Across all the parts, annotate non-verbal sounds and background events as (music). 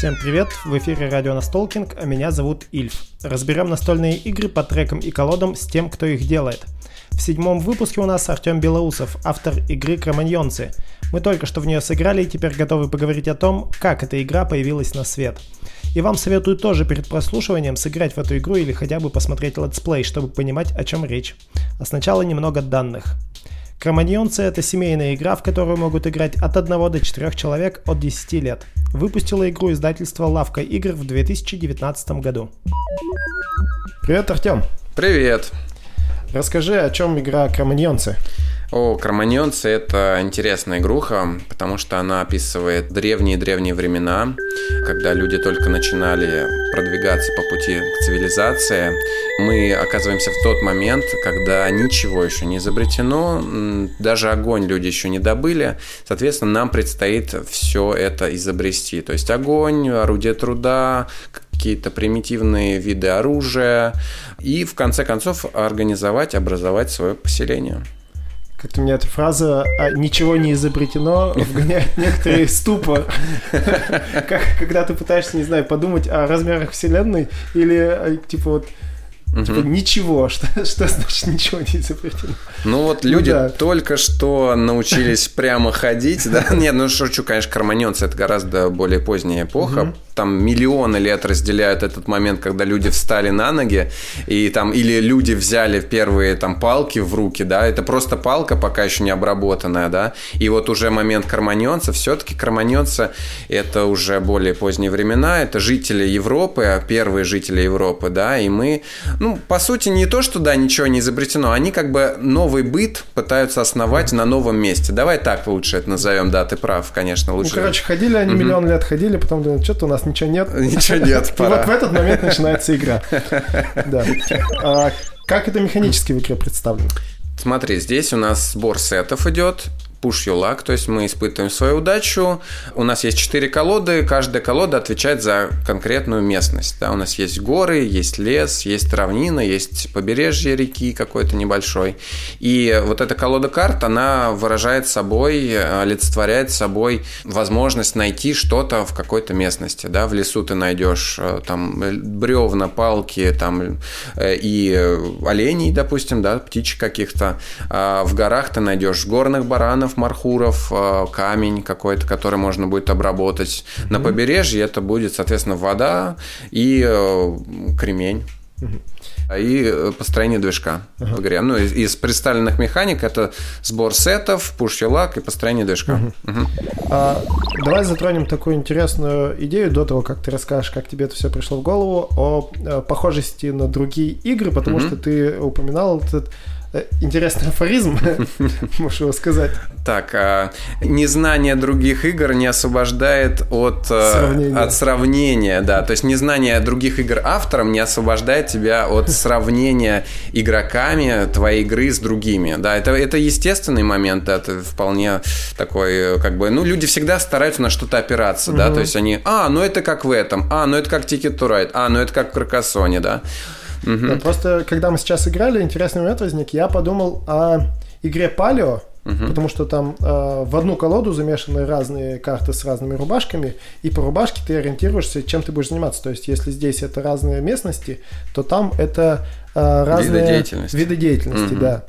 Всем привет, в эфире радио Настолкинг, а меня зовут Ильф. Разберем настольные игры по трекам и колодам с тем, кто их делает. В седьмом выпуске у нас Артем Белоусов, автор игры Кроманьонцы. Мы только что в нее сыграли и теперь готовы поговорить о том, как эта игра появилась на свет. И вам советую тоже перед прослушиванием сыграть в эту игру или хотя бы посмотреть летсплей, чтобы понимать, о чем речь. А сначала немного данных. Кроманьонцы – это семейная игра, в которую могут играть от 1 до 4 человек от 10 лет. Выпустила игру издательство «Лавка игр» в 2019 году. Привет, Артем. Привет. Расскажи, о чем игра «Кроманьонцы». О, Кроманьонцы – это интересная игруха, потому что она описывает древние-древние времена, когда люди только начинали продвигаться по пути к цивилизации. Мы оказываемся в тот момент, когда ничего еще не изобретено, даже огонь люди еще не добыли. Соответственно, нам предстоит все это изобрести. То есть огонь, орудие труда, какие-то примитивные виды оружия и, в конце концов, организовать, образовать свое поселение как-то меня эта фраза а, «ничего не изобретено» вгоняет некоторые ступор. Когда ты пытаешься, не знаю, подумать о размерах Вселенной или а, типа вот Угу. Типа ничего, (laughs) что, что значит ничего не изобретено? Ну вот ну люди ну, да. только что научились (laughs) прямо ходить, да? Нет, ну шучу, конечно, карманьонцы это гораздо более поздняя эпоха. Угу. Там миллионы лет разделяют этот момент, когда люди встали на ноги, и там или люди взяли первые там палки в руки, да, это просто палка, пока еще не обработанная, да, и вот уже момент карманьонцев, все-таки карманьонцы это уже более поздние времена, это жители Европы, первые жители Европы, да, и мы ну, по сути, не то, что, да, ничего не изобретено, они как бы новый быт пытаются основать на новом месте. Давай так лучше это назовем, да, ты прав, конечно, лучше. Ну, короче, ходили они миллион лет, ходили, потом думают, что-то у нас ничего нет. (laughs) Ничего нет, пора. (laughs) И вот в этот момент начинается игра. (laughs) Да. А как это механически в игре представлено? Смотри, здесь у нас сбор сетов идет, push your luck, то есть мы испытываем свою удачу. У нас есть четыре колоды, каждая колода отвечает за конкретную местность. Да? У нас есть горы, есть лес, есть равнина, есть побережье реки какой-то небольшой. И вот эта колода карт, она выражает собой, олицетворяет собой возможность найти что-то в какой-то местности. Да? В лесу ты найдешь э, там бревна, палки там, э, и оленей, допустим, да, птичек каких-то. А в горах ты найдешь горных баранов, баранов, мархуров, э, камень какой-то, который можно будет обработать. Mm-hmm. На побережье это будет, соответственно, вода и э, кремень. Mm-hmm и э, построение движка uh-huh. в игре. Ну, из, из представленных механик это сбор сетов, luck и построение движка. Uh-huh. Uh-huh. А, давай затронем такую интересную идею до того, как ты расскажешь, как тебе это все пришло в голову, о, о похожести на другие игры, потому uh-huh. что ты упоминал этот интересный афоризм, (laughs) можешь его сказать. Так, а, незнание других игр не освобождает от э, сравнения. от сравнения, да, то есть незнание других игр автором не освобождает тебя от (laughs) сравнения игроками твоей игры с другими, да, это это естественный момент, это вполне такой, как бы, ну люди всегда стараются на что-то опираться, да, то есть они, а, ну это как в этом, а, ну это как Ticket to Ride, а, ну это как в Каркасоне, да. Угу. Да, просто когда мы сейчас играли, интересный момент возник. Я подумал о игре Палео, угу. потому что там э, в одну колоду замешаны разные карты с разными рубашками, и по рубашке ты ориентируешься, чем ты будешь заниматься. То есть, если здесь это разные местности, то там это э, разные виды деятельности, виды деятельности угу. да.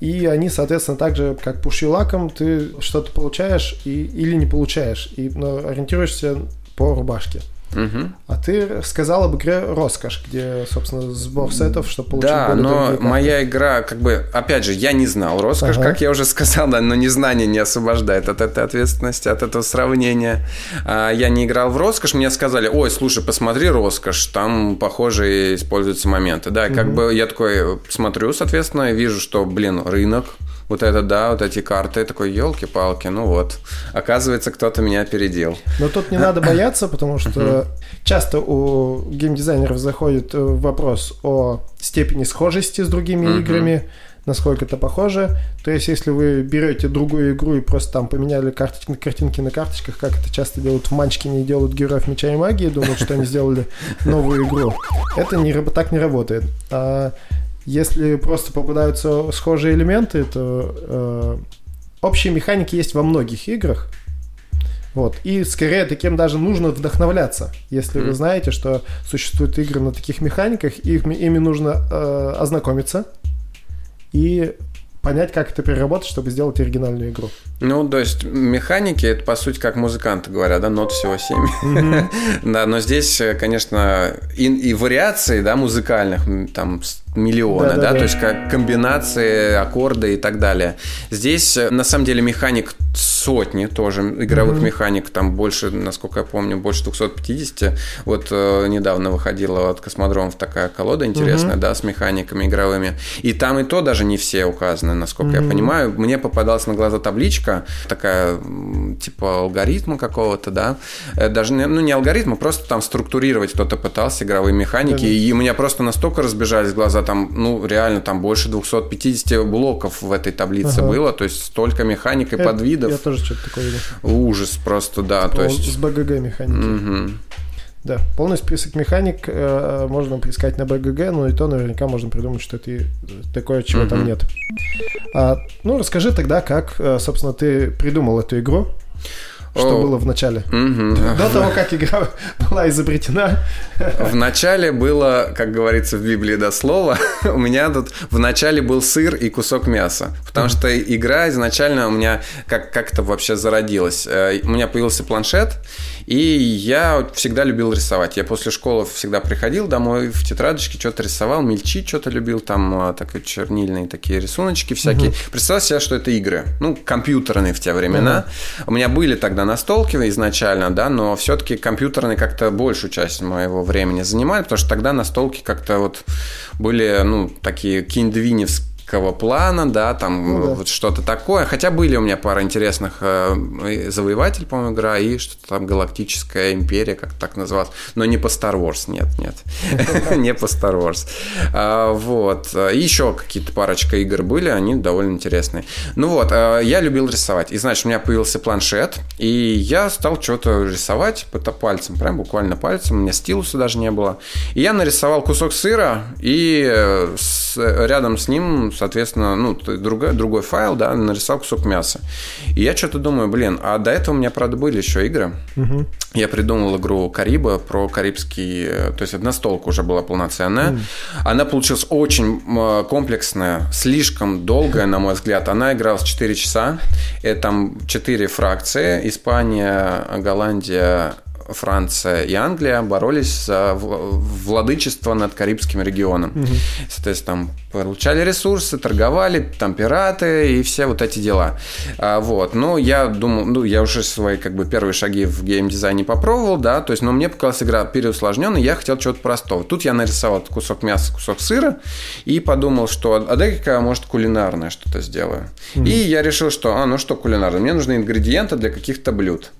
И они, соответственно, так же, как по шилакам, ты что-то получаешь и, или не получаешь, и но ориентируешься по рубашке. Угу. А ты сказал об игре «Роскошь», где, собственно, сбор сетов, чтобы получить Да, но моя игра, как бы, опять же, я не знал «Роскошь», ага. как я уже сказал, да, но незнание не освобождает от этой ответственности, от этого сравнения. А, я не играл в «Роскошь», мне сказали, ой, слушай, посмотри «Роскошь», там похожие используются моменты. Да, как угу. бы я такой смотрю, соответственно, вижу, что, блин, рынок, вот это, да, вот эти карты, такой, елки-палки, ну вот, оказывается, кто-то меня опередил. Но тут не надо бояться, потому что часто у геймдизайнеров заходит э, вопрос о степени схожести с другими играми, насколько это похоже. То есть, если вы берете другую игру и просто там поменяли карточки, картинки на карточках, как это часто делают в Манчкине и делают Героев Меча и Магии, думают, что они сделали новую игру, это не, так не работает. А если просто попадаются схожие элементы, то э, общие механики есть во многих играх. Вот. И скорее таким даже нужно вдохновляться. Если mm-hmm. вы знаете, что существуют игры на таких механиках, их, ими нужно э, ознакомиться и понять, как это переработать, чтобы сделать оригинальную игру. Ну, то есть механики это по сути как музыканты говорят, да, нот всего 7. Mm-hmm. (laughs) да, но здесь, конечно, и, и вариации, да, музыкальных, там миллиона, да, да, да, да, то есть как комбинации, аккорды и так далее. Здесь на самом деле механик сотни тоже игровых mm-hmm. механик, там больше, насколько я помню, больше 250. Вот э, недавно выходила от Космодромов такая колода интересная, mm-hmm. да, с механиками игровыми. И там и то даже не все указаны, насколько mm-hmm. я понимаю. Мне попадалась на глаза табличка, такая типа алгоритма какого-то, да. Э, даже, ну, не алгоритма, просто там структурировать кто-то пытался игровые механики. Mm-hmm. И у меня просто настолько разбежались глаза, там, ну, реально, там больше 250 блоков в этой таблице ага. было, то есть столько механик и подвидов. Я тоже что-то такое видел. Ужас просто, да. То есть... С БГГ механики. Угу. Да, полный список механик э, можно поискать на БГГ, но и то наверняка можно придумать, что это такое, чего mm там нет. А, ну, расскажи тогда, как, э, собственно, ты придумал эту игру. Что было в начале? До того, как игра (laughs) была изобретена. В начале было, как говорится в Библии дословно, (laughs) у меня тут в начале был сыр и кусок мяса. Потому что игра изначально у меня как- как-то вообще зародилась. Э, у меня появился планшет, и я всегда любил рисовать. Я после школы всегда приходил домой в тетрадочке, что-то рисовал, мельчить что-то любил, там так, чернильные такие рисуночки всякие. Угу. Представь себе, что это игры. Ну, компьютерные в те времена. Угу. У меня были тогда настолки изначально, да, но все-таки компьютерные как-то большую часть моего времени занимали, потому что тогда настолки как-то вот были, ну, такие киндвиневские кого плана, да, там ну, да. вот что-то такое. Хотя были у меня пара интересных э, завоеватель, по-моему, игра, и что-то там Галактическая империя, как так называлось. Но не по Star Wars, нет, нет. (laughs) Не по Star Wars. А, вот. И еще какие-то парочка игр были, они довольно интересные. Ну вот, э, я любил рисовать. И, значит, у меня появился планшет, и я стал что-то рисовать пальцем, прям буквально пальцем. У меня стилуса даже не было. И я нарисовал кусок сыра, и э, рядом с ним соответственно, ну, другой, другой файл, да, нарисовал кусок мяса. И я что-то думаю, блин, а до этого у меня, правда, были еще игры. Угу. Я придумал игру Кариба про карибский, то есть одна столка уже была полноценная. Mm. Она получилась очень комплексная, слишком долгая, на мой взгляд. Она игралась 4 часа. Это там 4 фракции. Испания, Голландия, Франция и Англия боролись за владычество над Карибским регионом. Угу. Соответственно, там получали ресурсы, торговали, там пираты и все вот эти дела. А, вот. Ну, я думал, ну, я уже свои как бы первые шаги в геймдизайне попробовал, да, то есть, но мне показалась игра переусложненной, я хотел чего-то простого. Тут я нарисовал кусок мяса, кусок сыра и подумал, что а дай-ка, может, кулинарное что-то сделаю. Mm-hmm. И я решил, что, а, ну что кулинарное, мне нужны ингредиенты для каких-то блюд.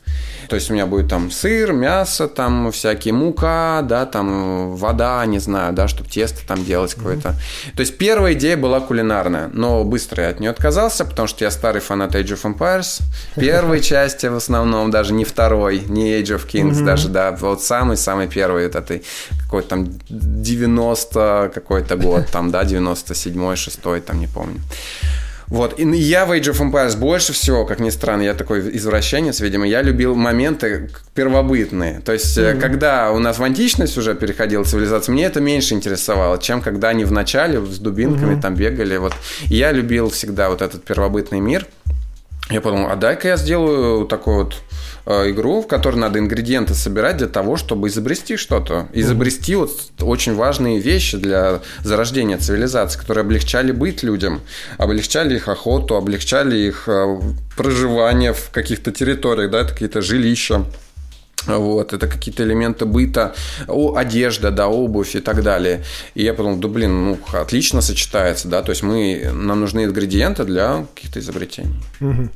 То есть у меня будет там сыр, мясо, там всякие мука, да, там вода, не знаю, да, чтобы тесто там делать mm-hmm. какое-то. То есть первая идея была кулинарная, но быстро я от нее отказался, потому что я старый фанат Age of Empires, первой (laughs) части в основном, даже не второй, не Age of Kings, mm-hmm. даже, да, вот самый-самый первый, вот этой какой-то там 90 какой-то год, там, да, 97-й, 6 там, не помню. Вот. И я в Age of Empires больше всего, как ни странно, я такой извращенец, видимо, я любил моменты первобытные. То есть, mm-hmm. когда у нас в античность уже переходила цивилизация, мне это меньше интересовало, чем когда они в начале с дубинками mm-hmm. там бегали. Вот. Я любил всегда вот этот первобытный мир. Я подумал, а дай-ка я сделаю такой вот игру, в которой надо ингредиенты собирать для того, чтобы изобрести что-то. Изобрести вот очень важные вещи для зарождения цивилизации, которые облегчали быть людям, облегчали их охоту, облегчали их э, проживание в каких-то территориях, да, это какие-то жилища. Вот, это какие-то элементы быта, о, одежда, да, обувь и так далее. И я подумал, да блин, ну, отлично сочетается, да, то есть мы, нам нужны ингредиенты для каких-то изобретений. Угу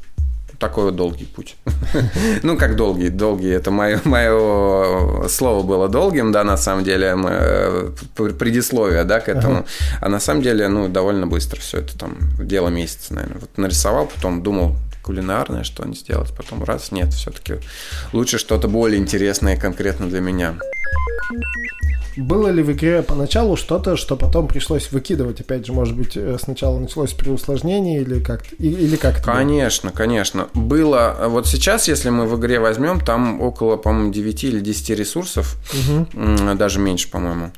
такой вот долгий путь. (laughs) ну, как долгий, долгий, это мое, мое слово было долгим, да, на самом деле, мы, предисловие, да, к этому. А на самом деле, ну, довольно быстро все это там, дело месяца, наверное. Вот нарисовал, потом думал, кулинарное что-нибудь сделать, потом раз, нет, все-таки лучше что-то более интересное конкретно для меня. Было ли в игре поначалу что-то, что потом пришлось выкидывать? Опять же, может быть, э, сначала началось при усложнении или как или как Конечно, конечно. Было. Вот сейчас, если мы в игре возьмем, там около, по-моему, 9 или 10 ресурсов, угу. даже меньше, по-моему.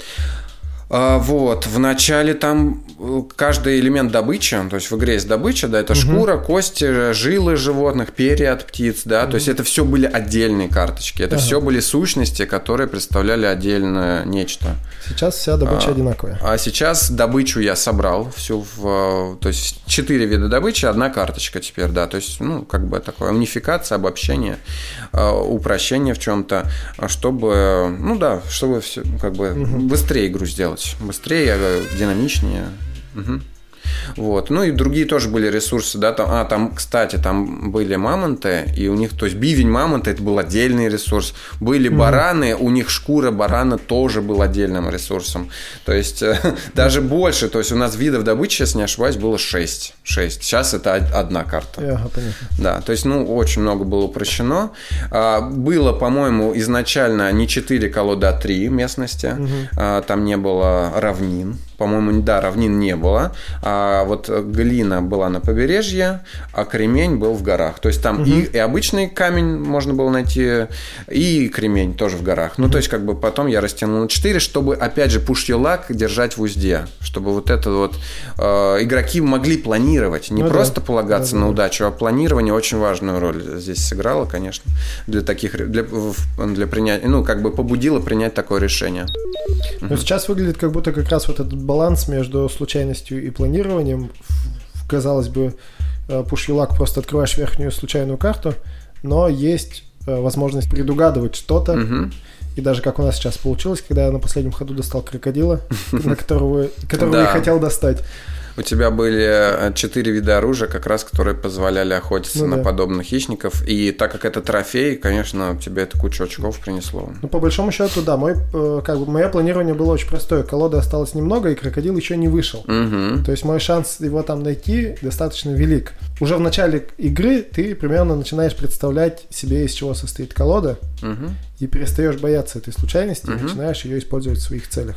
А, вот, в начале там э, каждый элемент добычи, то есть в игре есть добыча, да, это угу. шкура, кости, жилы животных, перья от птиц, да, угу. то есть это все были отдельные карточки, это ага. все были сущности, которые представляли отдельное нечто. Сейчас вся добыча а, одинаковая. А сейчас добычу я собрал всю в, то есть четыре вида добычи, одна карточка теперь, да, то есть, ну, как бы такое унификация, обобщение, а, упрощение в чем-то, чтобы, ну да, чтобы все как бы угу. быстрее игру сделать делать быстрее, э, динамичнее. Угу. Вот. Ну и другие тоже были ресурсы, да, там, а, там, кстати, там были мамонты, и у них, то есть бивень мамонта это был отдельный ресурс. Были mm-hmm. бараны, у них шкура барана тоже был отдельным ресурсом. То есть э, (laughs) даже больше, то есть у нас видов добычи, если не ошибаюсь, было 6. 6. Сейчас это одна карта. Ага, понятно. Да, то есть, ну, очень много было упрощено. А, было, по-моему, изначально не 4 колоды, а 3 местности. Угу. А, там не было равнин по-моему, да, равнин не было. А вот глина была на побережье, а кремень был в горах. То есть там угу. и, и обычный камень можно было найти, и кремень тоже в горах. Ну, то есть как бы потом я растянул на 4, чтобы, опять же, luck держать в узде. Чтобы вот это вот э, игроки могли планировать. Не ну, просто да. полагаться да, на да. удачу, а планирование очень важную роль здесь сыграло, конечно, для таких, для, для принятия, ну, как бы побудило принять такое решение. Но угу. сейчас выглядит как будто как раз вот этот баланс между случайностью и планированием. Казалось бы, пуш-юлак просто открываешь верхнюю случайную карту, но есть э, возможность предугадывать что-то. Угу. И даже как у нас сейчас получилось, когда я на последнем ходу достал крокодила, (laughs) на которого, которого я хотел достать у тебя были э, четыре вида оружия, как раз, которые позволяли охотиться ну, на да. подобных хищников. И так как это трофей, конечно, тебе это кучу очков принесло. Ну, по большому счету, да. Мой, э, как бы, мое планирование было очень простое. Колоды осталось немного, и крокодил еще не вышел. Угу. То есть мой шанс его там найти достаточно велик. Уже в начале игры ты примерно начинаешь представлять себе, из чего состоит колода, угу. и перестаешь бояться этой случайности, угу. и начинаешь ее использовать в своих целях.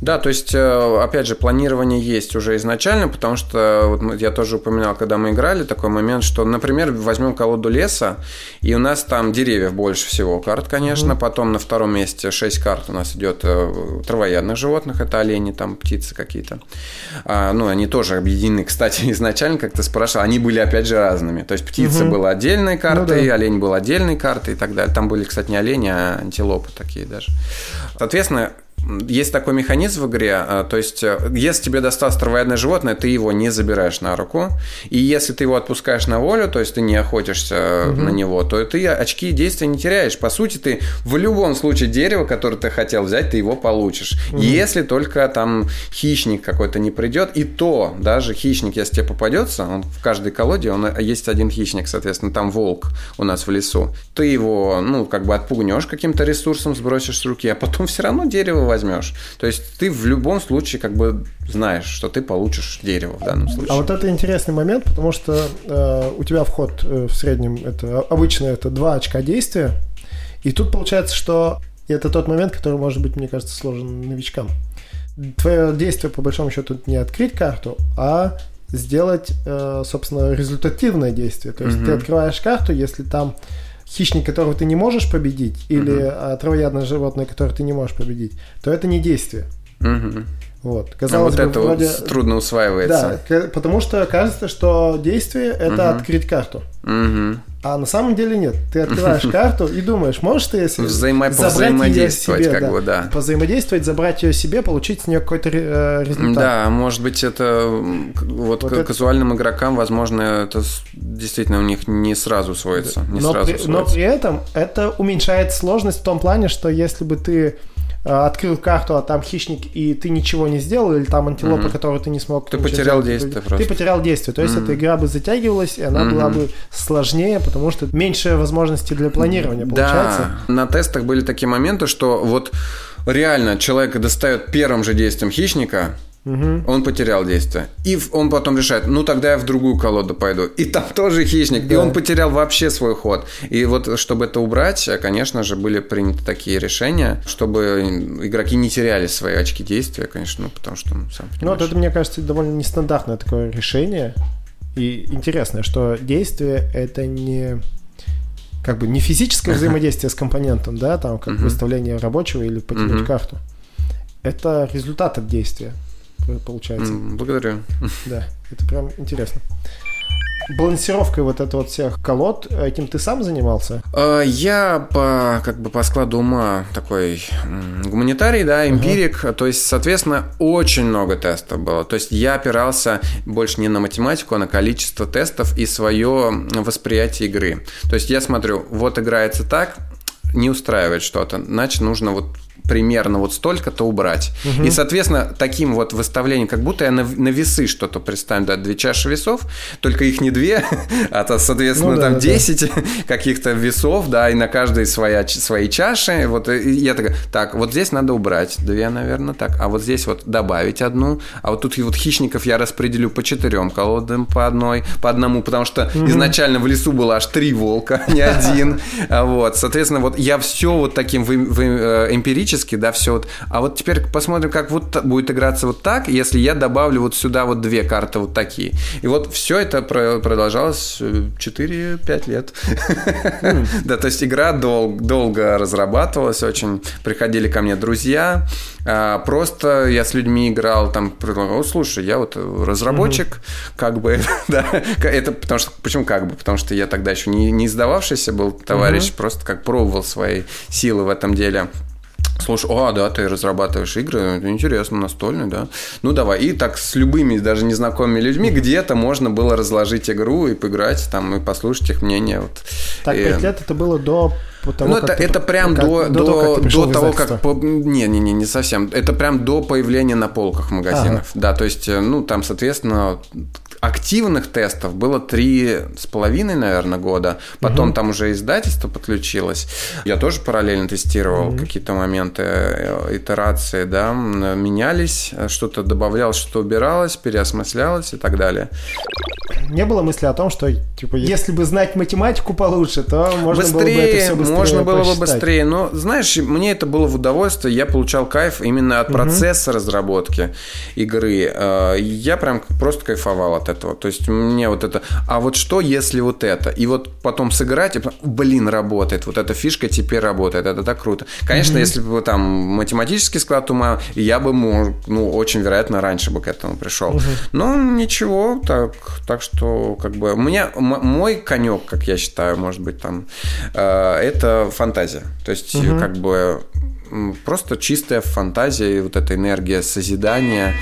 Да, то есть, э, опять же, планирование есть уже изначально, потому что вот я тоже упоминал, когда мы играли, такой момент, что, например, возьмем колоду леса, и у нас там деревьев больше всего карт, конечно, mm-hmm. потом на втором месте 6 карт у нас идет э, травоядных животных, это олени, там птицы какие-то. А, ну, они тоже объединены, (laughs) кстати, изначально, как ты спрашивал, они были, опять же, разными. То есть, птица mm-hmm. была отдельной картой, ну, да. олень был отдельной картой и так далее. Там были, кстати, не олени, а антилопы такие даже. Соответственно, есть такой механизм в игре, а, то есть, э, если тебе досталось травоядное животное, ты его не забираешь на руку, и если ты его отпускаешь на волю, то есть ты не охотишься угу. на него, то ты очки действия не теряешь. По сути, ты в любом случае дерево, которое ты хотел взять, ты его получишь. Угу. Если только там хищник какой-то не придет, и то даже хищник, если тебе попадется, он в каждой колоде, он есть один хищник, соответственно, там волк у нас в лесу, ты его, ну, как бы отпугнешь каким-то ресурсом, сбросишь с руки, а потом все равно дерево возьмешь. То есть ты в любом случае как бы знаешь, что ты получишь дерево в данном случае. А вот это интересный момент, потому что э, у тебя вход э, в среднем это обычно это 2 очка действия. И тут получается, что это тот момент, который, может быть, мне кажется, сложен новичкам. Твое действие, по большому счету, не открыть карту, а сделать, э, собственно, результативное действие. То есть mm-hmm. ты открываешь карту, если там хищник, которого ты не можешь победить, или uh-huh. травоядное животное, которое ты не можешь победить, то это не действие. Uh-huh. Вот, а казалось а вот бы, это вроде... трудно усваивается. Да, потому что кажется, что действие это uh-huh. открыть карту. Uh-huh. А на самом деле нет. Ты открываешь (laughs) карту и думаешь, можешь ты если Взаимо... ее себе, как да, бы, да. Позаимодействовать, забрать ее себе, получить с нее какой-то э, результат. Да, может быть, это вот, вот к казуальным это... игрокам, возможно, это действительно у них не сразу сводится. Не но, сразу при, сводится. но при этом это уменьшает сложность в том плане, что если бы ты открыл карту, а там хищник, и ты ничего не сделал, или там антилопа, mm-hmm. которую ты не смог... Ты потерял сделать, действие ты, просто. Ты потерял действие. То есть mm-hmm. эта игра бы затягивалась, и она mm-hmm. была бы сложнее, потому что меньше возможностей для планирования получается. Да, на тестах были такие моменты, что вот реально человек достает первым же действием хищника, Угу. Он потерял действие. И он потом решает, ну тогда я в другую колоду пойду. И там (laughs) тоже хищник. Да. И он потерял вообще свой ход. И вот чтобы это убрать, конечно же, были приняты такие решения, чтобы игроки не теряли свои очки действия, конечно, ну, потому что, ну, сам понимаешь. Ну, вот это, мне кажется, довольно нестандартное такое решение. И интересно, что действие — это не как бы не физическое (laughs) взаимодействие с компонентом, да, там как выставление рабочего или потянуть карту. Это результат от действия получается. Благодарю. Да, это прям интересно. Балансировкой вот это вот всех колод, этим ты сам занимался? А, я по, как бы по складу ума такой гуманитарий, да, эмпирик, uh-huh. то есть, соответственно, очень много тестов было. То есть я опирался больше не на математику, а на количество тестов и свое восприятие игры. То есть я смотрю, вот играется так, не устраивает что-то, значит, нужно вот примерно вот столько-то убрать. Угу. И, соответственно, таким вот выставлением, как будто я на, на весы что-то представлю, да, две чаши весов, только их не две, (laughs) а, то, соответственно, ну, да, там да, 10 да. (laughs) каких-то весов, да, и на каждой своя, свои чаши. Вот я такая, так, вот здесь надо убрать две, наверное, так, а вот здесь вот добавить одну, а вот тут вот хищников я распределю по четырем колодам по одной, по одному, потому что угу. изначально в лесу было аж три волка, не один. (laughs) Вот, соответственно, вот я все вот таким э, эмпирически да, все вот. А вот теперь посмотрим, как вот будет играться вот так, если я добавлю вот сюда вот две карты вот такие. И вот все это продолжалось 4-5 э, лет. (laughs) Да, то есть игра долго разрабатывалась, очень приходили ко мне друзья, а, просто я с людьми играл, там, предлагал, слушай, я вот разработчик, как бы, (laughs) да, это потому что, почему как бы, потому что я тогда еще не, не издававшийся был товарищ, просто как пробовал свои силы в этом деле. Слушай, а, да, ты разрабатываешь игры, интересно, настольные, да. Ну, давай. И так с любыми, даже незнакомыми людьми, где-то можно было разложить игру и поиграть там, и послушать их мнение. Вот. Так, пять лет это было до того, ну, это, ты, это прям как, до, до, до, до того, как... По... Не, не, не, не совсем. Это прям до появления на полках магазинов. Ага. Да, то есть, э, ну, там, соответственно, активных тестов было три с половиной, наверное, года. Потом угу. там уже издательство подключилось. Я тоже параллельно тестировал угу. какие-то моменты, э, итерации, да, менялись, что-то добавлялось, что убиралось, переосмыслялось и так далее. Не было мысли о том, что, типа, если бы знать математику получше, то можно быстрее, было бы это все быстрее Можно было посчитать. бы быстрее. Но, знаешь, мне это было в удовольствие. Я получал кайф именно от угу. процесса разработки игры. Э, я прям просто кайфовал от этого. То есть мне вот это, а вот что, если вот это? И вот потом сыграть, и потом, блин, работает, вот эта фишка теперь работает, это так круто. Конечно, mm-hmm. если бы там математический склад ума, я бы, ну, очень вероятно, раньше бы к этому пришел. Mm-hmm. Но ничего, так, так что, как бы, у меня, мой конек, как я считаю, может быть, там, э, это фантазия. То есть, mm-hmm. как бы, просто чистая фантазия и вот эта энергия созидания.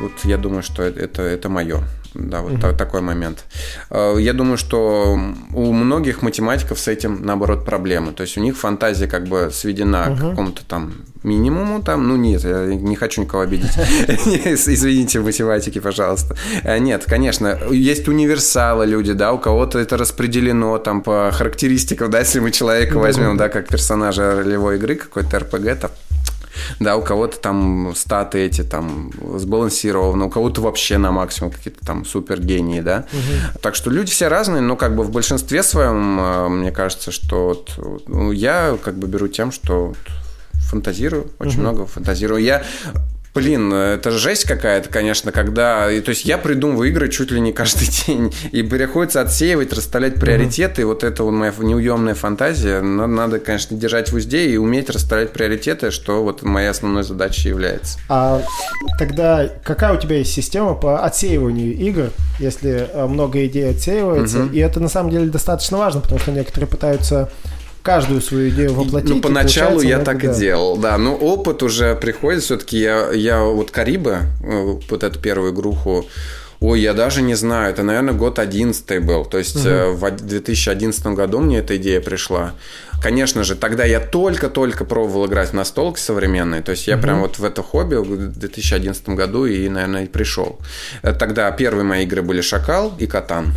Вот я думаю, что это, это мое. Да, вот угу. такой момент. Э, я думаю, что у многих математиков с этим, наоборот, проблемы. То есть у них фантазия как бы сведена угу. к какому-то там минимуму, там, ну нет, я не хочу никого обидеть. (laughs) Извините, математики, пожалуйста. Э, нет, конечно, есть универсалы люди, да, у кого-то это распределено там по характеристикам, да, если мы человека возьмем, да, как персонажа ролевой игры, какой-то РПГ, там да, у кого-то там статы эти там сбалансированы, у кого-то вообще на максимум какие-то там супер гении, да. Угу. Так что люди все разные, но как бы в большинстве своем, э, мне кажется, что вот, ну, я как бы беру тем, что фантазирую, очень угу. много фантазирую. Я Блин, это жесть какая-то, конечно, когда... То есть я придумываю игры чуть ли не каждый (laughs) день, и приходится отсеивать, расставлять приоритеты, mm-hmm. вот это вот моя неуемная фантазия. Надо, конечно, держать в узде и уметь расставлять приоритеты, что вот моей основной задачей является. А тогда какая у тебя есть система по отсеиванию игр, если э, много идей отсеивается? Mm-hmm. И это на самом деле достаточно важно, потому что некоторые пытаются каждую свою идею воплотить. Ну, поначалу я так да. и делал, да. Но опыт уже приходит. Все-таки я, я вот Карибы, э, вот эту первую игруху, Ой, я даже не знаю, это, наверное, год 11 был. То есть угу. в 2011 году мне эта идея пришла. Конечно же, тогда я только-только пробовал играть в настолки современные. То есть я угу. прям вот в это хобби в 2011 году и, наверное, и пришел. Э, тогда первые мои игры были Шакал и Катан.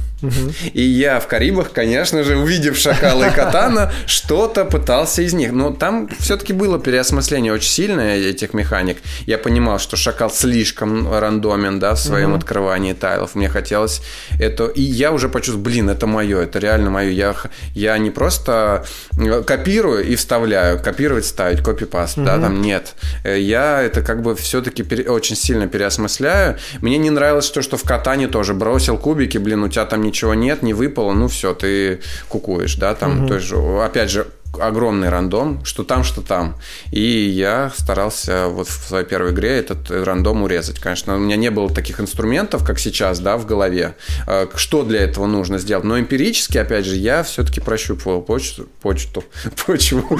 И я в Карибах, конечно же, увидев шакала и катана, что-то пытался из них. Но там все-таки было переосмысление очень сильное этих механик. Я понимал, что шакал слишком рандомен, да, в своем угу. открывании тайлов. Мне хотелось это... И я уже почувствовал, блин, это мое, это реально мое. Я, я не просто э, копирую и вставляю, копировать, ставить, копипаст, угу. да, там нет. Э, я это как бы все-таки пере... очень сильно переосмысляю. Мне не нравилось то, что в катане тоже бросил кубики, блин, у тебя там ничего нет, не выпало, ну все, ты кукуешь, да, там, угу. то есть, опять же, огромный рандом, что там, что там. И я старался вот в своей первой игре этот рандом урезать. Конечно, у меня не было таких инструментов, как сейчас, да, в голове. А, что для этого нужно сделать? Но эмпирически, опять же, я все-таки прощупывал почту, почту, (laughs) почву. (laughs)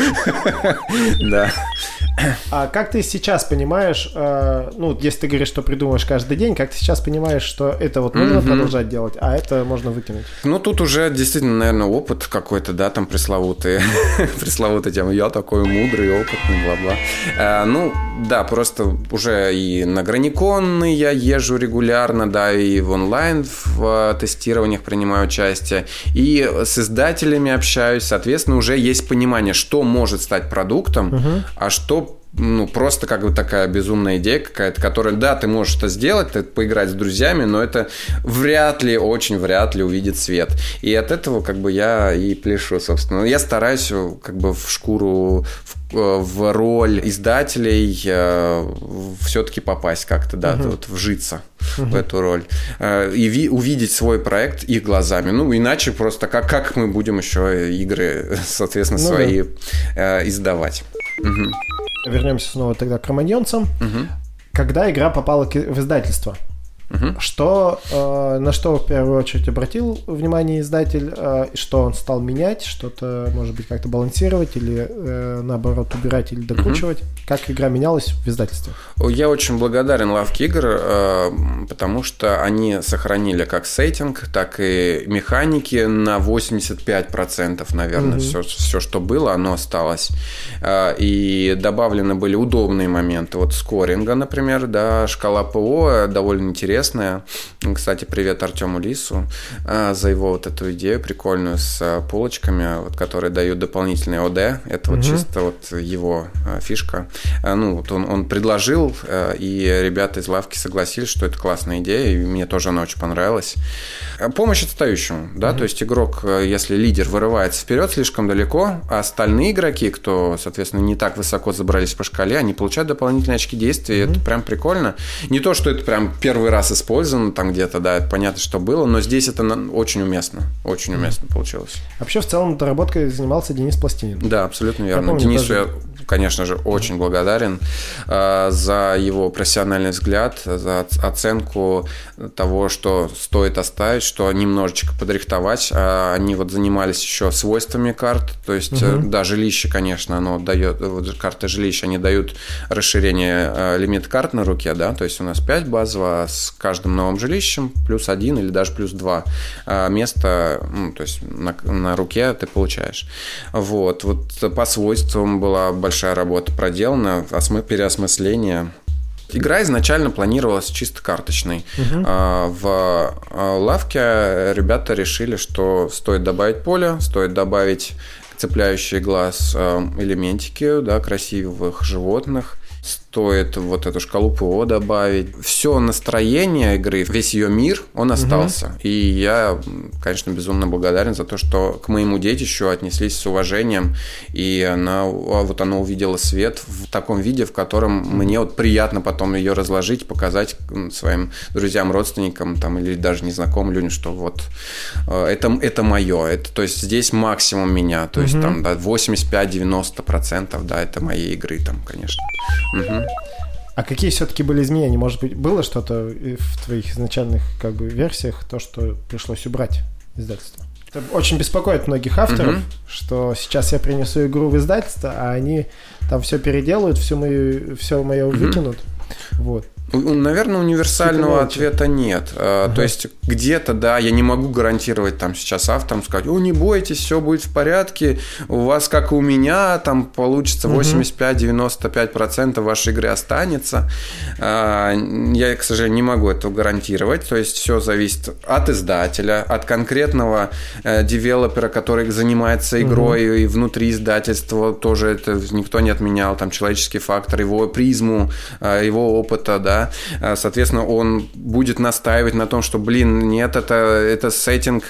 Да. (clears throat) А как ты сейчас понимаешь, э, ну, если ты говоришь, что придумываешь каждый день, как ты сейчас понимаешь, что это вот нужно продолжать делать, а это можно выкинуть? Ну, тут уже действительно, наверное, опыт какой-то, да, там пресловутый (laughs) пресловутая тема «я такой мудрый, опытный, бла-бла». А, ну, да, просто уже и на граниконы я езжу регулярно, да, и в онлайн в тестированиях принимаю участие, и с издателями общаюсь, соответственно, уже есть понимание, что может стать продуктом, угу. а что ну, просто как бы такая безумная идея какая-то, которая, да, ты можешь это сделать, ты поиграть с друзьями, но это вряд ли, очень вряд ли увидит свет. И от этого как бы я и пляшу, собственно. Я стараюсь как бы в шкуру, в, в роль издателей э, все-таки попасть как-то, да, угу. вот вжиться угу. в эту роль. Э, и ви, увидеть свой проект их глазами. Ну, иначе просто как, как мы будем еще игры, (laughs) соответственно, ну, свои да. э, издавать. Угу. Вернемся снова тогда к романьонцам. Угу. Когда игра попала в издательство? Угу. Что, э, на что в первую очередь обратил внимание издатель, э, что он стал менять, что-то, может быть, как-то балансировать или э, наоборот убирать или докручивать? Угу. Как игра менялась в издательстве? Я очень благодарен Лавке игр, э, потому что они сохранили как сеттинг, так и механики на 85%, наверное, угу. все, все, что было, оно осталось. Э, и добавлены были удобные моменты. Вот скоринга, например, да, шкала ПО довольно интересная интересная. Кстати, привет Артему Лису а, за его вот эту идею прикольную с а, полочками, вот, которые дают дополнительный ОД. Это угу. вот чисто вот его а, фишка. Ну, вот он, он предложил, и ребята из лавки согласились, что это классная идея, и мне тоже она очень понравилась. Помощь отстающему, да, угу. то есть игрок, если лидер вырывается вперед слишком далеко, а остальные игроки, кто, соответственно, не так высоко забрались по шкале, они получают дополнительные очки действия, угу. это прям прикольно. Не то, что это прям первый раз раз использовано там где-то, да, это понятно, что было, но здесь это очень уместно, очень уместно получилось. Вообще, в целом, доработкой занимался Денис Пластинин. Да, абсолютно верно. Я помню, Денису тоже... я конечно же, очень благодарен э, за его профессиональный взгляд, за оценку того, что стоит оставить, что немножечко подрихтовать. А они вот занимались еще свойствами карт, то есть, угу. да, жилище, конечно, оно дает, вот карты жилища, они дают расширение э, лимит карт на руке, да, то есть у нас 5 базово, а с каждым новым жилищем плюс один или даже плюс два э, места, ну, то есть на, на руке ты получаешь. Вот, вот по свойствам была большая работа проделана, переосмысление. Игра изначально планировалась чисто карточной. Угу. В а, лавке ребята решили, что стоит добавить поле, стоит добавить цепляющий глаз а, элементики, да, красивых животных стоит вот эту шкалу ПО добавить. Все настроение игры, весь ее мир, он остался. Угу. И я, конечно, безумно благодарен за то, что к моему детищу отнеслись с уважением, и она, а вот она увидела свет в таком виде, в котором мне вот приятно потом ее разложить, показать своим друзьям, родственникам там, или даже незнакомым людям, что вот э, это, это мое. Это, то есть здесь максимум меня. То есть угу. там да, 85-90% да, это моей игры там, конечно. Угу. А какие все-таки были изменения? Может быть, было что-то в твоих изначальных как бы версиях, то, что пришлось убрать издательство? Это очень беспокоит многих авторов, mm-hmm. что сейчас я принесу игру в издательство, а они там все переделают, все мое, все мое mm-hmm. выкинут. Вот. Наверное, универсального ответа нет. Ага. То есть где-то, да, я не могу гарантировать там сейчас авторам сказать, о, не бойтесь, все будет в порядке, у вас, как и у меня, там получится 85-95% вашей игры останется. А, я, к сожалению, не могу этого гарантировать. То есть все зависит от издателя, от конкретного э, девелопера, который занимается игрой, угу. и внутри издательства тоже это никто не отменял, там человеческий фактор, его призму, э, его опыта, да. Э, соответственно, он будет настаивать на том, что, блин, нет, это, это сеттинг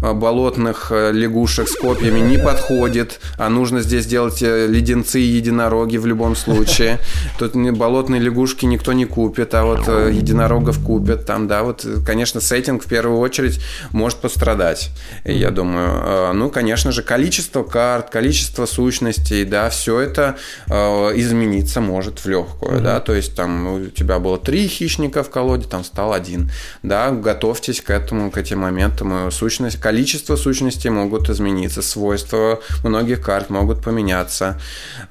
болотных лягушек с копьями не подходит, а нужно здесь делать леденцы и единороги в любом случае. Тут болотные лягушки никто не купит, а вот единорогов купят там, да, вот, конечно, сеттинг в первую очередь может пострадать, я думаю. Ну, конечно же, количество карт, количество сущностей, да, все это измениться может в легкую, да, то есть там у тебя было три хищника в колоде, там стал один, да, готовьтесь к этому, к этим моментам, сущность, количество сущностей могут измениться, свойства многих карт могут поменяться,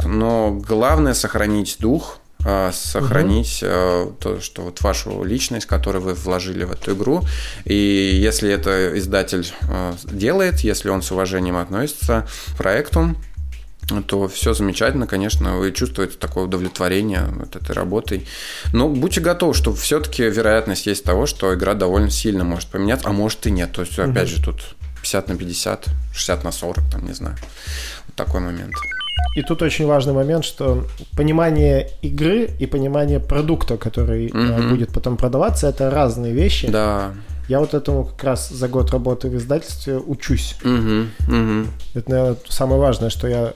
но главное сохранить дух, а, сохранить угу. то, что вот вашу личность, которую вы вложили в эту игру. И если это издатель делает, если он с уважением относится к проекту, то все замечательно, конечно, вы чувствуете такое удовлетворение от этой работой. Но будьте готовы, что все-таки вероятность есть того, что игра довольно сильно может поменяться, а может и нет. То есть, угу. опять же, тут 50 на 50, 60 на 40, там, не знаю. Вот такой момент. И тут очень важный момент, что понимание игры и понимание продукта, который угу. будет потом продаваться, это разные вещи. Да. Я вот этому как раз за год работы в издательстве учусь. Угу, угу. Это, наверное, самое важное, что я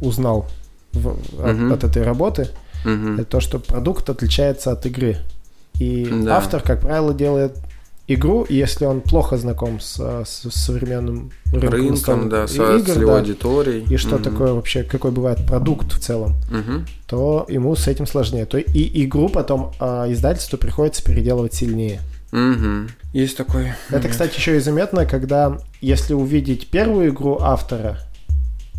узнал в, от, угу. от этой работы. Угу. Это то, что продукт отличается от игры. И да. автор, как правило, делает игру, если он плохо знаком с, с современным рынком, рынком да, с, игр, с его да, аудиторией. И что угу. такое вообще, какой бывает продукт в целом, угу. то ему с этим сложнее. То и игру потом а, издательству приходится переделывать сильнее. Угу. Есть такой. Это, кстати, еще и заметно, когда если увидеть первую игру автора,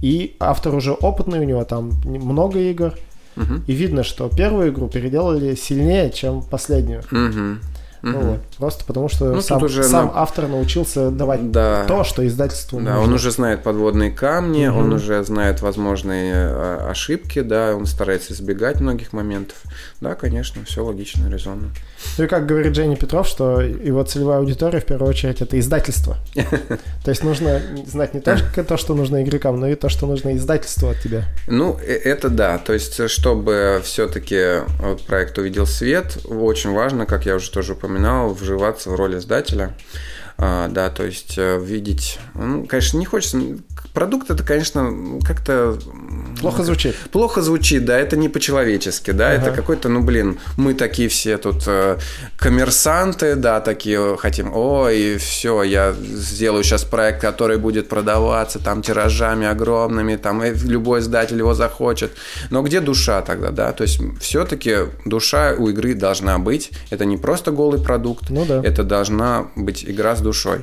и автор уже опытный, у него там много игр, угу. и видно, что первую игру переделали сильнее, чем последнюю. Угу. Угу. Вот. Просто потому что ну, сам, уже сам на... автор научился давать да. то, что издательству да, нужно. он уже знает подводные камни, угу. он уже знает возможные а, ошибки, да, он старается избегать многих моментов. Да, конечно, все логично, резонно. Ну и как говорит Женя Петров, что его целевая аудитория в первую очередь это издательство. (laughs) То есть нужно знать не только то, что нужно игрокам, но и то, что нужно издательству от тебя. Ну, э, это да. То есть, чтобы все-таки проект увидел свет, очень важно, как я уже тоже упомянул, упоминал, вживаться в роль издателя. А, да, то есть э, видеть, ну, конечно, не хочется, продукт это, конечно, как-то... Плохо звучит. Плохо звучит, да, это не по-человечески, да, ага. это какой-то, ну, блин, мы такие все тут э, коммерсанты, да, такие хотим, ой, все, я сделаю сейчас проект, который будет продаваться там тиражами огромными, там и любой издатель его захочет. Но где душа тогда, да, то есть все-таки душа у игры должна быть, это не просто голый продукт, ну, да. это должна быть игра с душой,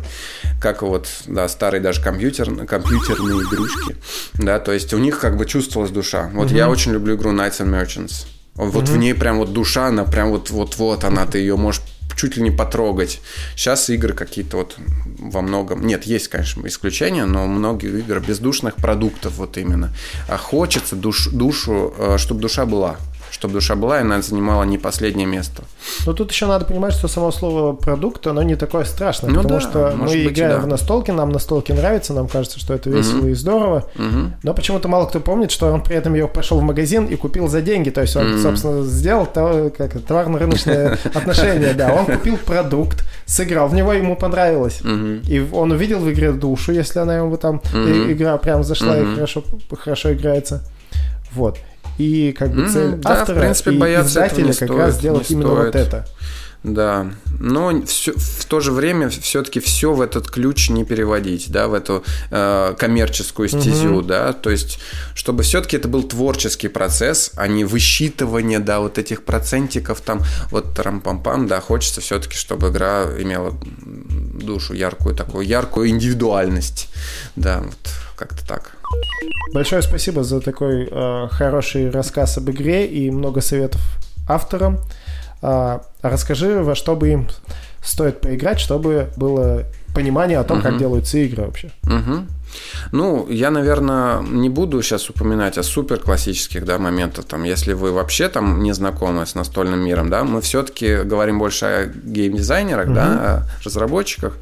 как вот, да, старый даже компьютер, компьютер компьютерные игрушки, да, то есть у них как бы чувствовалась душа. Вот угу. я очень люблю игру Knights and Merchants. Вот угу. в ней прям вот душа, она прям вот вот вот она, ты ее можешь чуть ли не потрогать. Сейчас игры какие-то вот во многом... Нет, есть, конечно, исключения, но многие игры бездушных продуктов вот именно. А хочется душ, душу, э, чтобы душа была чтобы душа была, и она занимала не последнее место. Но тут еще надо понимать, что само слово продукт, оно не такое страшное, ну, потому да, что мы быть, играем да. в настолки, нам настолки нравятся, нам кажется, что это весело угу. и здорово, угу. но почему-то мало кто помнит, что он при этом ее пошел в магазин и купил за деньги, то есть он, угу. собственно, сделал то, как товарно-рыночное (laughs) отношение, да, он купил продукт, сыграл, в него ему понравилось, и он увидел в игре душу, если она ему там игра прям зашла и хорошо, хорошо играется. Вот. И как бы цель mm, автора да, в принципе, и издателя как стоит, раз сделать именно стоит. вот это. Да, но все, в то же время все-таки все в этот ключ не переводить, да, в эту э, коммерческую стезю, угу. да, то есть, чтобы все-таки это был творческий процесс, а не высчитывание, да, вот этих процентиков там, вот трам-пам-пам, да, хочется все-таки, чтобы игра имела душу яркую, такую яркую индивидуальность, да, вот как-то так. Большое спасибо за такой э, хороший рассказ об игре и много советов авторам. А, расскажи, во что бы им стоит поиграть, чтобы было понимание о том, угу. как делаются игры вообще. Угу. Ну, я, наверное, не буду сейчас упоминать о супер классических да, моментах. Там, если вы вообще там не знакомы с настольным миром, да, мы все-таки говорим больше о геймдизайнерах, угу. да, о разработчиках,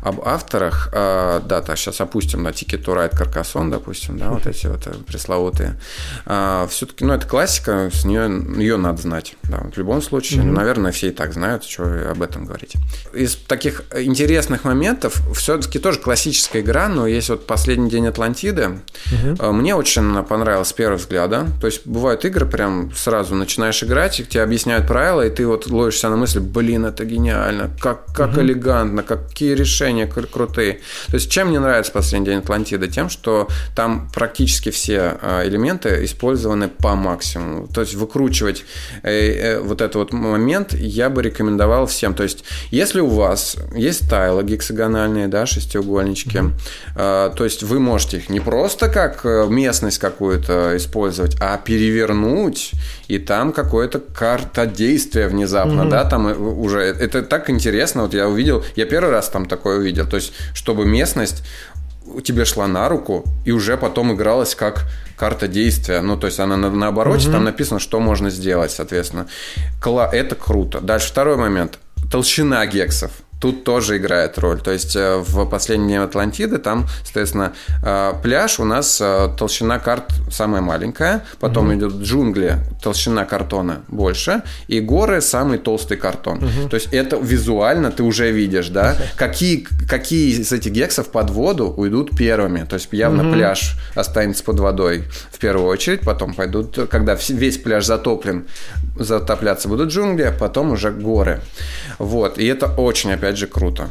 об авторах. А, да, так, сейчас опустим на Ticket to Ride Carcassonne, допустим, да, вот эти вот э, пресловутые. А, все-таки, ну, это классика, с нее ее надо знать. Да, в любом случае, угу. наверное, все и так знают, что об этом говорить. Из таких интересных моментов все-таки тоже классическая игра, но есть вот последний день Атлантиды. Угу. Мне очень понравилось с первого взгляда. То есть бывают игры, прям сразу начинаешь играть, и тебе объясняют правила, и ты вот ловишься на мысли, блин, это гениально, как, как угу. элегантно, какие решения крутые. То есть чем мне нравится последний день Атлантиды? Тем, что там практически все а, элементы использованы по максимуму. То есть выкручивать э, э, вот этот вот момент я бы рекомендовал всем. То есть если у вас есть тайлы гексагональные, да, шестиугольнички, mm то есть вы можете их не просто как э, местность какую-то использовать, а перевернуть, и там какое-то карта действия внезапно, mm-hmm. да, там уже это так интересно. Вот я увидел, я первый раз там такое увидел. То есть, чтобы местность тебе шла на руку и уже потом игралась как карта действия. Ну, то есть она на, на обороте, mm-hmm. там написано, что можно сделать, соответственно. Это круто. Дальше второй момент. Толщина гексов тут тоже играет роль. То есть э, в последней Атлантиды там, соответственно, э, пляж у нас э, толщина карт самая маленькая, потом угу. идет джунгли, толщина картона больше, и горы самый толстый картон. Угу. То есть это визуально ты уже видишь, да, какие, какие из этих гексов под воду уйдут первыми. То есть явно угу. пляж останется под водой в первую очередь, потом пойдут, когда весь пляж затоплен, затопляться будут джунгли, а потом уже горы. Вот, и это очень, опять опять же, круто.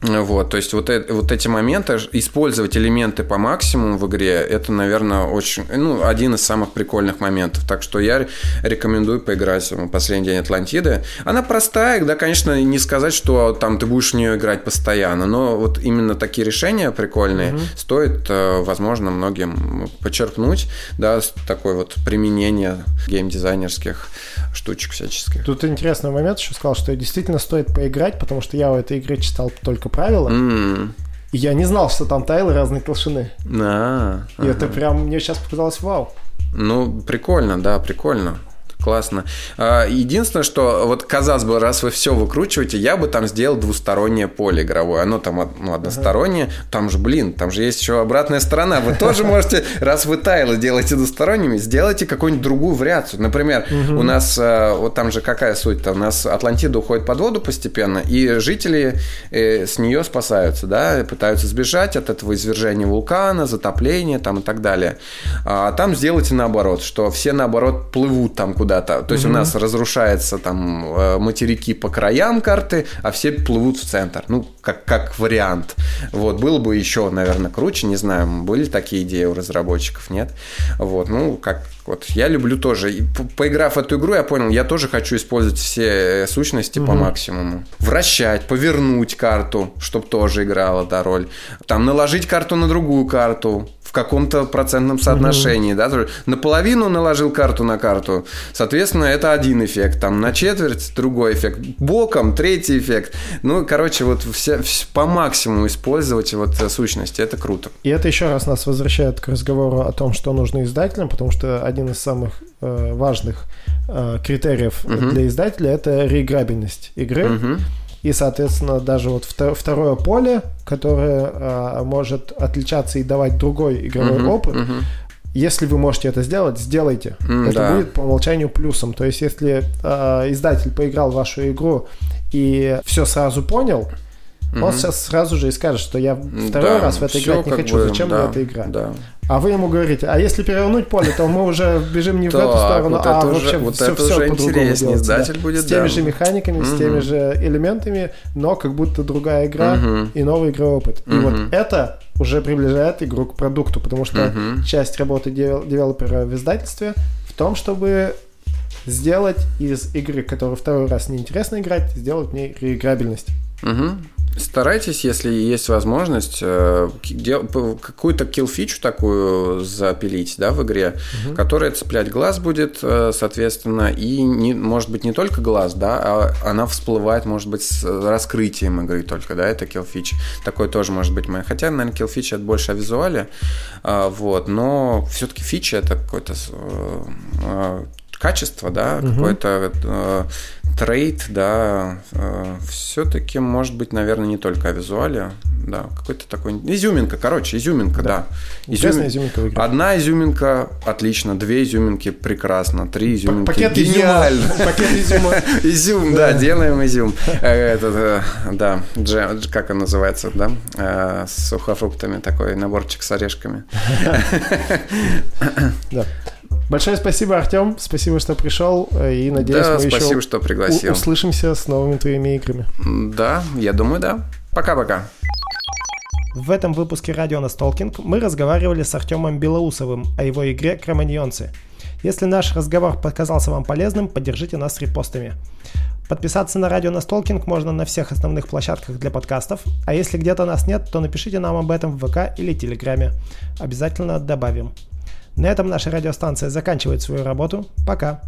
Вот, то есть вот, это, вот эти моменты, использовать элементы по максимуму в игре, это, наверное, очень, ну, один из самых прикольных моментов. Так что я рекомендую поиграть в «Последний день Атлантиды». Она простая, да, конечно, не сказать, что там ты будешь в нее играть постоянно, но вот именно такие решения прикольные угу. стоит, э, возможно, многим почерпнуть, да, такое вот применение геймдизайнерских штучек всяческих. Тут интересный момент еще сказал, что действительно стоит поиграть, потому что я у этой игры читал только правила. Mm. И я не знал, что там тайлы разной толщины. А, и ага. это прям мне сейчас показалось вау. Ну, прикольно, да, прикольно классно. А, единственное, что вот казалось бы, раз вы все выкручиваете, я бы там сделал двустороннее поле игровое. Оно там ну, одностороннее. Там же, блин, там же есть еще обратная сторона. Вы тоже можете, раз вы тайлы делаете двусторонними, сделайте какую-нибудь другую вариацию. Например, у нас а, вот там же какая суть-то? У нас Атлантида уходит под воду постепенно, и жители э, с нее спасаются, да, пытаются сбежать от этого извержения вулкана, затопления там и так далее. А там сделайте наоборот, что все наоборот плывут там куда куда-то. То есть угу. у нас разрушается там э, материки по краям карты, а все плывут в центр. Ну, как, как вариант. Вот, было бы еще, наверное, круче, не знаю, были такие идеи у разработчиков, нет? Вот, ну, как вот я люблю тоже. И поиграв в эту игру, я понял, я тоже хочу использовать все сущности угу. по максимуму. Вращать, повернуть карту, чтобы тоже играла да, роль. Там наложить карту на другую карту каком-то процентном соотношении, угу. да, наполовину наложил карту на карту, соответственно, это один эффект, там на четверть другой эффект, боком третий эффект, ну, короче, вот все, все по максимуму использовать вот сущности, это круто. И это еще раз нас возвращает к разговору о том, что нужно издателям, потому что один из самых э, важных э, критериев угу. для издателя это реиграбельность игры. Угу. И, соответственно, даже вот второе поле, которое э, может отличаться и давать другой игровой uh-huh, опыт, uh-huh. если вы можете это сделать, сделайте. Mm, это да. будет по умолчанию плюсом. То есть, если э, издатель поиграл в вашу игру и все сразу понял, mm-hmm. он сейчас сразу же и скажет, что я второй да, раз в это играть не хочу, бы, зачем да, мне эта игра? Да. А вы ему говорите, а если перевернуть поле, то мы уже бежим не в эту сторону, вот а вообще вот все, это все уже интереснее. Издатель да. будет, С теми же механиками, с теми же элементами, но как будто другая игра и новый игровой опыт. И вот это уже приближает игру к продукту, потому что часть работы девелопера в издательстве в том, чтобы сделать из игры, которую второй раз неинтересно играть, сделать в ней реиграбельность. Угу. Старайтесь, если есть возможность, э, какую-то kill-фичу такую запилить да, в игре, угу. которая цеплять глаз будет, э, соответственно, и не, может быть не только глаз, да, а она всплывает, может быть, с раскрытием игры только, да, это kill feature. Такое тоже может быть. Хотя, наверное, kill feature это больше о визуале, а, вот, но все-таки фича это какой-то э, качество, да, угу. какой-то э, trait, да, э, все-таки может быть, наверное, не только о визуале, да, какой-то такой изюминка, короче, изюминка, да. да. Изюмин... изюминка в игре. Одна изюминка, отлично, две изюминки, прекрасно, три изюминки, Пакет гениально. (laughs) Пакет изюма. (laughs) Изюм, да, делаем изюм. Э, этот, э, да, джем, как он называется, да, э, с сухофруктами такой наборчик с орешками. (laughs) Да. Большое спасибо, Артем. Спасибо, что пришел. Э, и надеюсь, да, мы спасибо, еще что пригласил. услышимся с новыми твоими играми. Да, я думаю, да. Пока-пока. В этом выпуске радио Настолкинг мы разговаривали с Артемом Белоусовым о его игре Кроманьонцы. Если наш разговор показался вам полезным, поддержите нас репостами. Подписаться на радио Настолкинг можно на всех основных площадках для подкастов, а если где-то нас нет, то напишите нам об этом в ВК или Телеграме. Обязательно добавим. На этом наша радиостанция заканчивает свою работу. Пока.